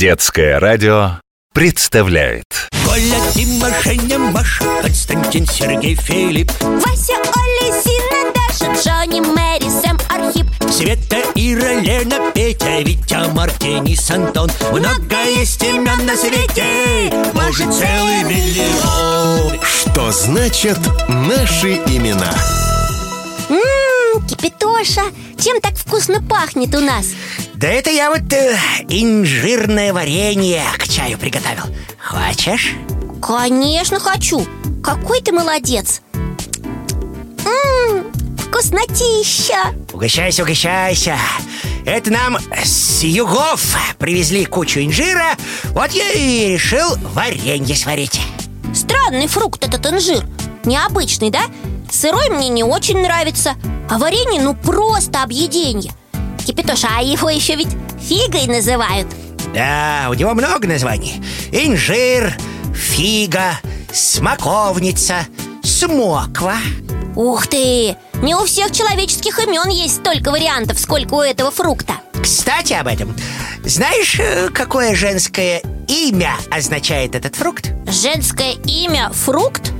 Детское радио представляет. Коля, Дима, Женя, Маша, Константин, Сергей, Филипп, Вася, Оля, Зина, Даша, Джонни, Мэри, Сэм, Архип. Света, Ира, Лена, Петя, Витя, Марк, Денис, Антон Много есть имен на свете, может целый миллион. Что значит наши имена? Кипятоша, чем так вкусно пахнет у нас? Да это я вот э, инжирное варенье к чаю приготовил. Хочешь? Конечно хочу. Какой ты молодец. Ммм, вкуснотища. Угощайся, угощайся. Это нам с югов привезли кучу инжира. Вот я и решил варенье сварить. Странный фрукт этот инжир. Необычный, да? Сырой мне не очень нравится А варенье ну просто объеденье. Кипятоша, а его еще ведь фигой называют. Да, у него много названий. Инжир, фига, смоковница, смоква. Ух ты! Не у всех человеческих имен есть столько вариантов, сколько у этого фрукта. Кстати, об этом. Знаешь, э, какое женское имя означает этот фрукт? Женское имя фрукт?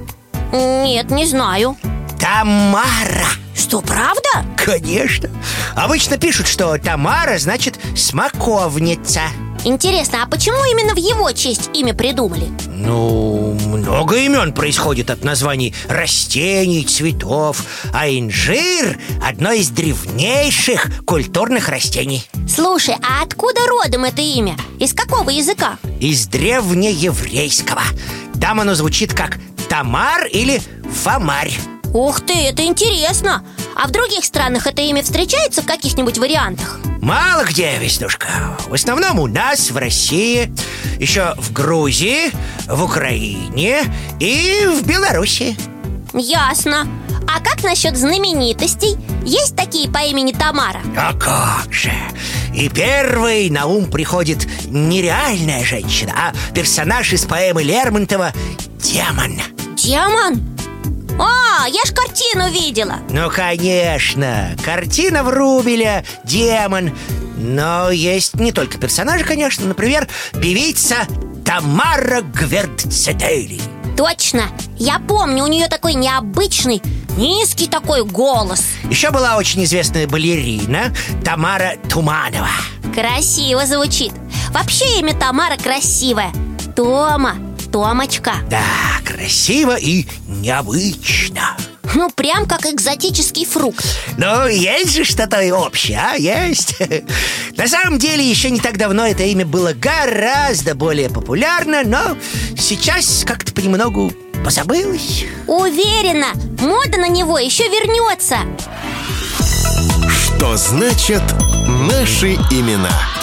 Нет, не знаю. Тамара Что, правда? Конечно Обычно пишут, что Тамара значит смоковница Интересно, а почему именно в его честь имя придумали? Ну, много имен происходит от названий растений, цветов А инжир – одно из древнейших культурных растений Слушай, а откуда родом это имя? Из какого языка? Из древнееврейского Там оно звучит как Тамар или Фомарь Ух ты, это интересно! А в других странах это имя встречается в каких-нибудь вариантах? Мало где, Веснушка В основном у нас, в России Еще в Грузии, в Украине и в Беларуси Ясно А как насчет знаменитостей? Есть такие по имени Тамара? А как же! И первый на ум приходит нереальная женщина А персонаж из поэмы Лермонтова – демон Демон? А, я ж картину видела. Ну, конечно, картина Врубеля, демон. Но есть не только персонажи, конечно. Например, певица Тамара Гвердцетели Точно, я помню, у нее такой необычный, низкий такой голос. Еще была очень известная балерина Тамара Туманова. Красиво звучит. Вообще имя Тамара красивое. Тома, Томочка Да, красиво и необычно. Ну, прям как экзотический фрукт. Ну, есть же что-то общее, а? Есть. На самом деле, еще не так давно это имя было гораздо более популярно Но сейчас как-то понемногу позабылось. Уверена, мода на него еще вернется. Что значит наши имена?